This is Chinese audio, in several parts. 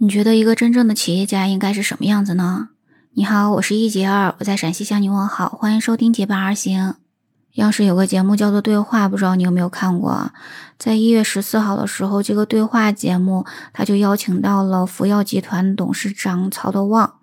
你觉得一个真正的企业家应该是什么样子呢？你好，我是一杰二，我在陕西向你问好，欢迎收听结伴而行。央视有个节目叫做《对话》，不知道你有没有看过？在一月十四号的时候，这个对话节目他就邀请到了福耀集团董事长曹德旺。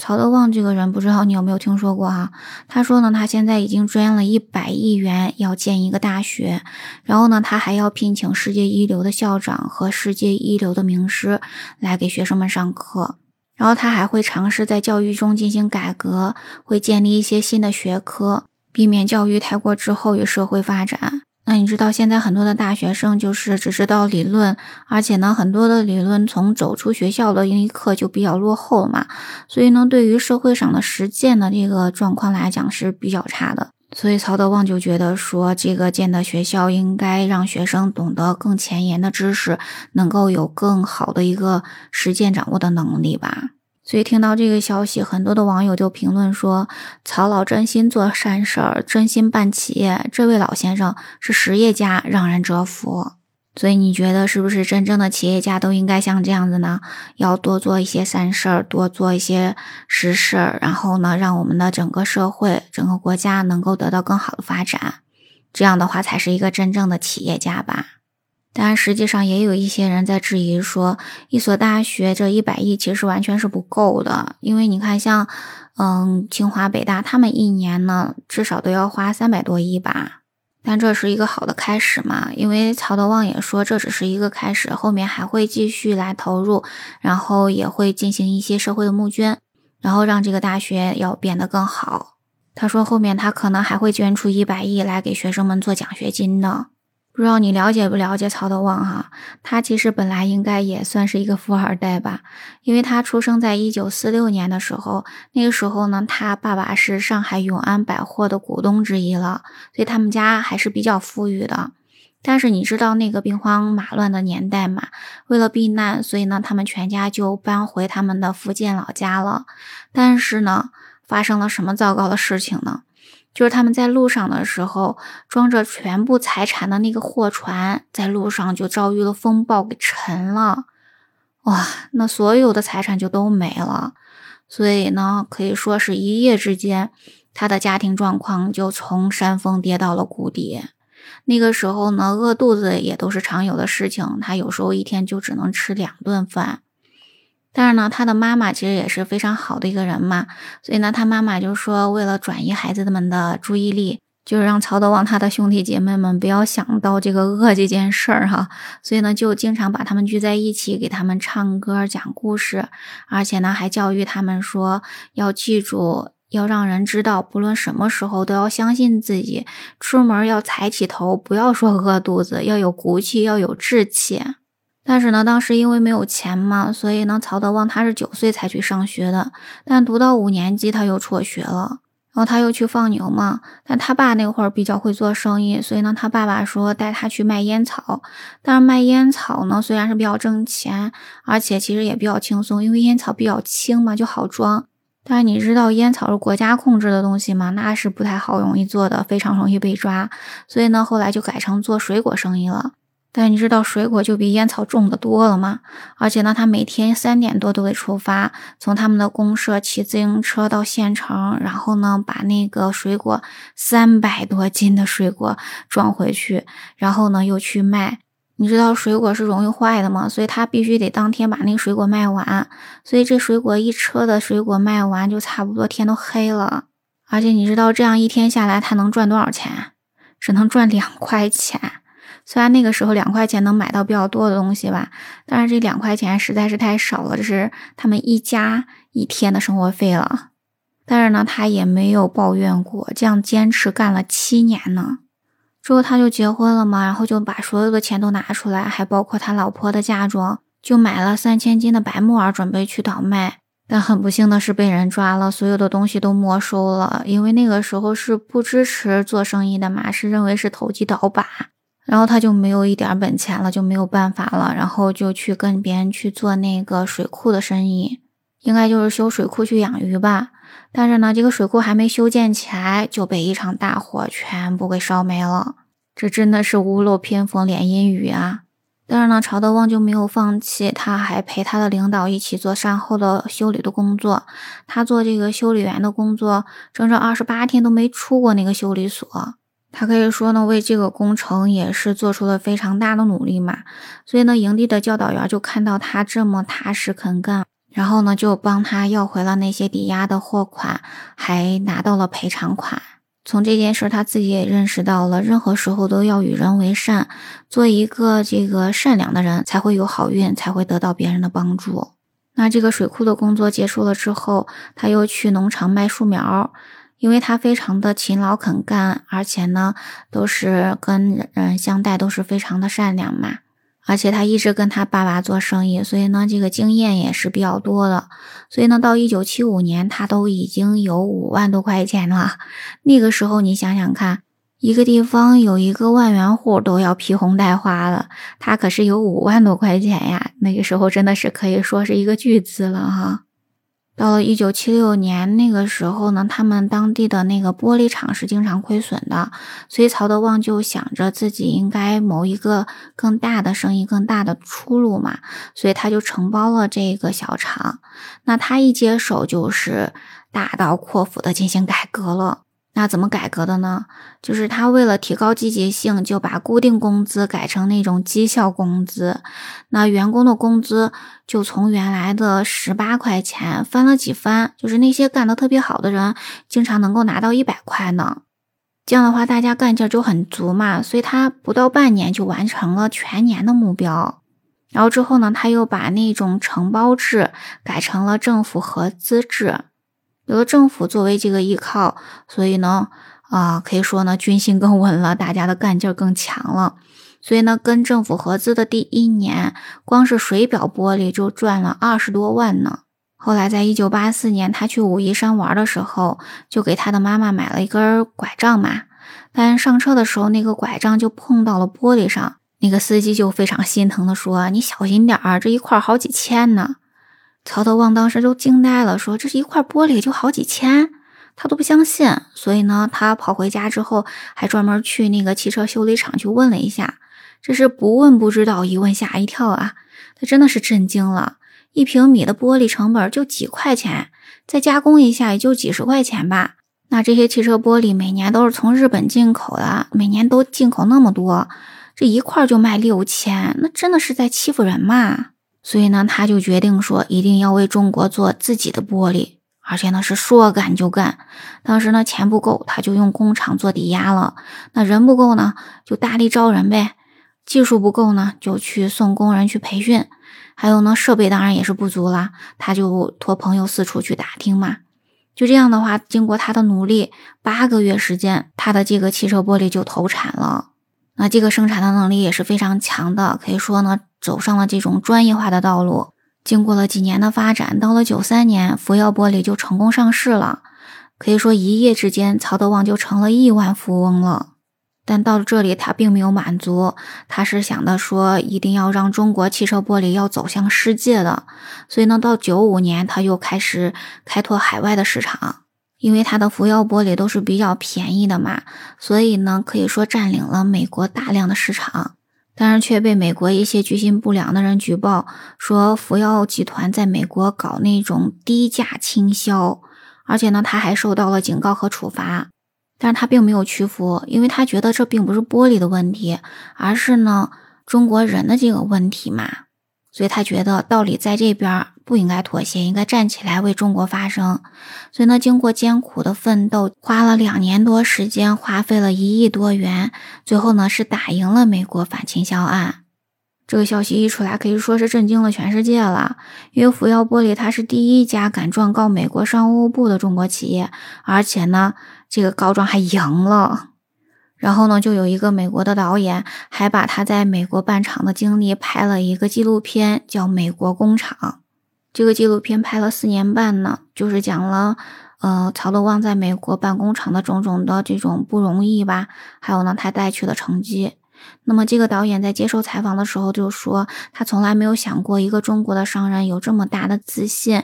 曹德旺这个人，不知道你有没有听说过哈？他说呢，他现在已经捐了一百亿元要建一个大学，然后呢，他还要聘请世界一流的校长和世界一流的名师来给学生们上课，然后他还会尝试在教育中进行改革，会建立一些新的学科，避免教育太过滞后于社会发展。那你知道现在很多的大学生就是只知道理论，而且呢，很多的理论从走出学校的那一刻就比较落后嘛，所以呢，对于社会上的实践的这个状况来讲是比较差的。所以曹德旺就觉得说，这个建的学校应该让学生懂得更前沿的知识，能够有更好的一个实践掌握的能力吧。所以听到这个消息，很多的网友就评论说：“曹老真心做善事儿，真心办企业，这位老先生是实业家，让人折服。”所以你觉得是不是真正的企业家都应该像这样子呢？要多做一些善事儿，多做一些实事儿，然后呢，让我们的整个社会、整个国家能够得到更好的发展，这样的话才是一个真正的企业家吧。但实际上也有一些人在质疑说，一所大学这一百亿其实完全是不够的，因为你看，像嗯清华、北大，他们一年呢至少都要花三百多亿吧。但这是一个好的开始嘛？因为曹德旺也说这只是一个开始，后面还会继续来投入，然后也会进行一些社会的募捐，然后让这个大学要变得更好。他说后面他可能还会捐出一百亿来给学生们做奖学金的。不知道你了解不了解曹德旺哈？他其实本来应该也算是一个富二代吧，因为他出生在一九四六年的时候，那个时候呢，他爸爸是上海永安百货的股东之一了，所以他们家还是比较富裕的。但是你知道那个兵荒马乱的年代嘛？为了避难，所以呢，他们全家就搬回他们的福建老家了。但是呢，发生了什么糟糕的事情呢？就是他们在路上的时候，装着全部财产的那个货船，在路上就遭遇了风暴，给沉了。哇，那所有的财产就都没了。所以呢，可以说是一夜之间，他的家庭状况就从山峰跌到了谷底。那个时候呢，饿肚子也都是常有的事情，他有时候一天就只能吃两顿饭。但是呢，他的妈妈其实也是非常好的一个人嘛，所以呢，他妈妈就说，为了转移孩子们的注意力，就是让曹德旺他的兄弟姐妹们不要想到这个饿这件事儿哈，所以呢，就经常把他们聚在一起，给他们唱歌、讲故事，而且呢，还教育他们说，要记住，要让人知道，不论什么时候都要相信自己，出门要抬起头，不要说饿肚子，要有骨气，要有志气。但是呢，当时因为没有钱嘛，所以呢，曹德旺他是九岁才去上学的。但读到五年级他又辍学了，然后他又去放牛嘛。但他爸那会儿比较会做生意，所以呢，他爸爸说带他去卖烟草。但是卖烟草呢，虽然是比较挣钱，而且其实也比较轻松，因为烟草比较轻嘛，就好装。但是你知道烟草是国家控制的东西吗？那是不太好容易做的，非常容易被抓。所以呢，后来就改成做水果生意了。但你知道水果就比烟草重的多了吗？而且呢，他每天三点多都得出发，从他们的公社骑自行车到县城，然后呢，把那个水果三百多斤的水果装回去，然后呢又去卖。你知道水果是容易坏的吗？所以他必须得当天把那个水果卖完。所以这水果一车的水果卖完，就差不多天都黑了。而且你知道这样一天下来他能赚多少钱？只能赚两块钱。虽然那个时候两块钱能买到比较多的东西吧，但是这两块钱实在是太少了，这是他们一家一天的生活费了。但是呢，他也没有抱怨过，这样坚持干了七年呢。之后他就结婚了嘛，然后就把所有的钱都拿出来，还包括他老婆的嫁妆，就买了三千斤的白木耳，准备去倒卖。但很不幸的是被人抓了，所有的东西都没收了，因为那个时候是不支持做生意的嘛，是认为是投机倒把。然后他就没有一点本钱了，就没有办法了，然后就去跟别人去做那个水库的生意，应该就是修水库去养鱼吧。但是呢，这个水库还没修建起来，就被一场大火全部给烧没了。这真的是屋漏偏逢连阴雨啊！但是呢，曹德旺就没有放弃，他还陪他的领导一起做善后的修理的工作。他做这个修理员的工作，整整二十八天都没出过那个修理所。他可以说呢，为这个工程也是做出了非常大的努力嘛。所以呢，营地的教导员就看到他这么踏实肯干，然后呢，就帮他要回了那些抵押的货款，还拿到了赔偿款。从这件事，他自己也认识到了，任何时候都要与人为善，做一个这个善良的人，才会有好运，才会得到别人的帮助。那这个水库的工作结束了之后，他又去农场卖树苗，因为他非常的勤劳肯干，而且呢，都是跟人相待都是非常的善良嘛。而且他一直跟他爸爸做生意，所以呢，这个经验也是比较多的。所以呢，到一九七五年，他都已经有五万多块钱了。那个时候，你想想看，一个地方有一个万元户都要披红戴花了，他可是有五万多块钱呀。那个时候真的是可以说是一个巨资了哈。到了一九七六年那个时候呢，他们当地的那个玻璃厂是经常亏损的，所以曹德旺就想着自己应该谋一个更大的生意、更大的出路嘛，所以他就承包了这个小厂。那他一接手就是大刀阔斧的进行改革了。那怎么改革的呢？就是他为了提高积极性，就把固定工资改成那种绩效工资。那员工的工资就从原来的十八块钱翻了几番，就是那些干得特别好的人，经常能够拿到一百块呢。这样的话，大家干劲就很足嘛。所以他不到半年就完成了全年的目标。然后之后呢，他又把那种承包制改成了政府合资制。有了政府作为这个依靠，所以呢，啊，可以说呢，军心更稳了，大家的干劲儿更强了。所以呢，跟政府合资的第一年，光是水表玻璃就赚了二十多万呢。后来，在一九八四年，他去武夷山玩的时候，就给他的妈妈买了一根拐杖嘛。但上车的时候，那个拐杖就碰到了玻璃上，那个司机就非常心疼的说：“你小心点儿，这一块好几千呢。”曹德旺当时就惊呆了，说：“这是一块玻璃就好几千，他都不相信。”所以呢，他跑回家之后，还专门去那个汽车修理厂去问了一下。这是不问不知道，一问吓一跳啊！他真的是震惊了。一平米的玻璃成本就几块钱，再加工一下也就几十块钱吧。那这些汽车玻璃每年都是从日本进口的，每年都进口那么多，这一块就卖六千，那真的是在欺负人嘛？所以呢，他就决定说，一定要为中国做自己的玻璃，而且呢是说干就干。当时呢钱不够，他就用工厂做抵押了；那人不够呢，就大力招人呗；技术不够呢，就去送工人去培训；还有呢，设备当然也是不足啦，他就托朋友四处去打听嘛。就这样的话，经过他的努力，八个月时间，他的这个汽车玻璃就投产了。那这个生产的能力也是非常强的，可以说呢，走上了这种专业化的道路。经过了几年的发展，到了九三年，福耀玻璃就成功上市了。可以说一夜之间，曹德旺就成了亿万富翁了。但到了这里，他并没有满足，他是想的说，一定要让中国汽车玻璃要走向世界的。所以呢，到九五年，他又开始开拓海外的市场。因为它的福耀玻璃都是比较便宜的嘛，所以呢，可以说占领了美国大量的市场，但是却被美国一些居心不良的人举报说福耀集团在美国搞那种低价倾销，而且呢，他还受到了警告和处罚，但是他并没有屈服，因为他觉得这并不是玻璃的问题，而是呢中国人的这个问题嘛。所以他觉得道理在这边，不应该妥协，应该站起来为中国发声。所以呢，经过艰苦的奋斗，花了两年多时间，花费了一亿多元，最后呢是打赢了美国反倾销案。这个消息一出来，可以说是震惊了全世界了。因为福耀玻璃它是第一家敢状告美国商务部的中国企业，而且呢，这个告状还赢了。然后呢，就有一个美国的导演，还把他在美国办厂的经历拍了一个纪录片，叫《美国工厂》。这个纪录片拍了四年半呢，就是讲了，呃，曹德旺在美国办工厂的种种的这种不容易吧，还有呢，他带去的成绩。那么这个导演在接受采访的时候就说，他从来没有想过一个中国的商人有这么大的自信，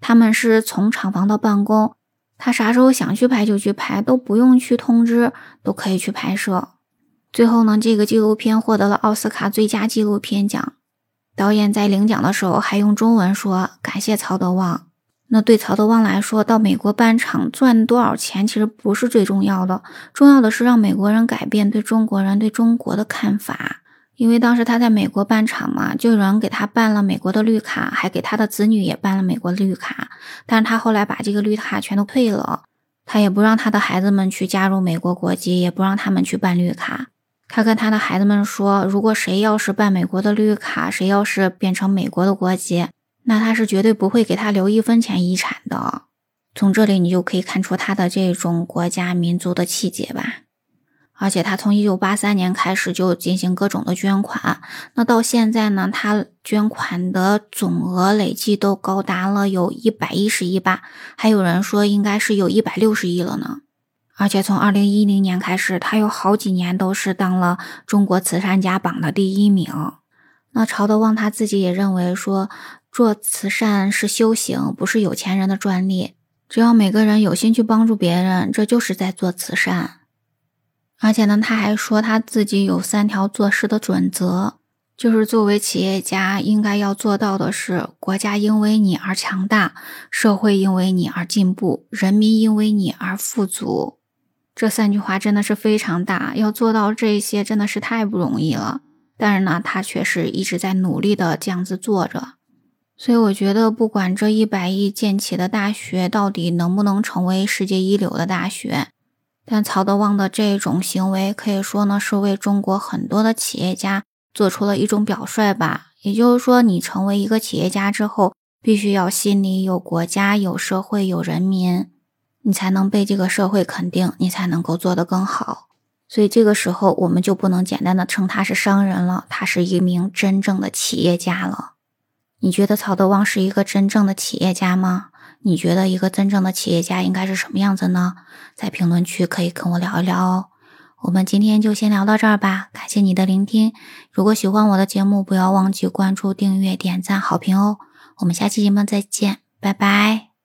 他们是从厂房到办公。他啥时候想去拍就去拍，都不用去通知，都可以去拍摄。最后呢，这个纪录片获得了奥斯卡最佳纪录片奖。导演在领奖的时候还用中文说：“感谢曹德旺。”那对曹德旺来说，到美国办厂赚多少钱其实不是最重要的，重要的是让美国人改变对中国人对中国的看法。因为当时他在美国办厂嘛，就有人给他办了美国的绿卡，还给他的子女也办了美国绿卡。但是他后来把这个绿卡全都退了，他也不让他的孩子们去加入美国国籍，也不让他们去办绿卡。他跟他的孩子们说：“如果谁要是办美国的绿卡，谁要是变成美国的国籍，那他是绝对不会给他留一分钱遗产的。”从这里你就可以看出他的这种国家民族的气节吧。而且他从一九八三年开始就进行各种的捐款，那到现在呢，他捐款的总额累计都高达了有一百一十亿吧，还有人说应该是有一百六十亿了呢。而且从二零一零年开始，他有好几年都是当了中国慈善家榜的第一名。那曹德旺他自己也认为说，做慈善是修行，不是有钱人的专利。只要每个人有心去帮助别人，这就是在做慈善。而且呢，他还说他自己有三条做事的准则，就是作为企业家应该要做到的是：国家因为你而强大，社会因为你而进步，人民因为你而富足。这三句话真的是非常大，要做到这些真的是太不容易了。但是呢，他却是一直在努力的这样子做着。所以我觉得，不管这一百亿建起的大学到底能不能成为世界一流的大学，但曹德旺的这种行为，可以说呢是为中国很多的企业家做出了一种表率吧。也就是说，你成为一个企业家之后，必须要心里有国家、有社会、有人民。你才能被这个社会肯定，你才能够做得更好。所以这个时候，我们就不能简单的称他是商人了，他是一名真正的企业家了。你觉得曹德旺是一个真正的企业家吗？你觉得一个真正的企业家应该是什么样子呢？在评论区可以跟我聊一聊哦。我们今天就先聊到这儿吧，感谢你的聆听。如果喜欢我的节目，不要忘记关注、订阅、点赞、好评哦。我们下期节目再见，拜拜。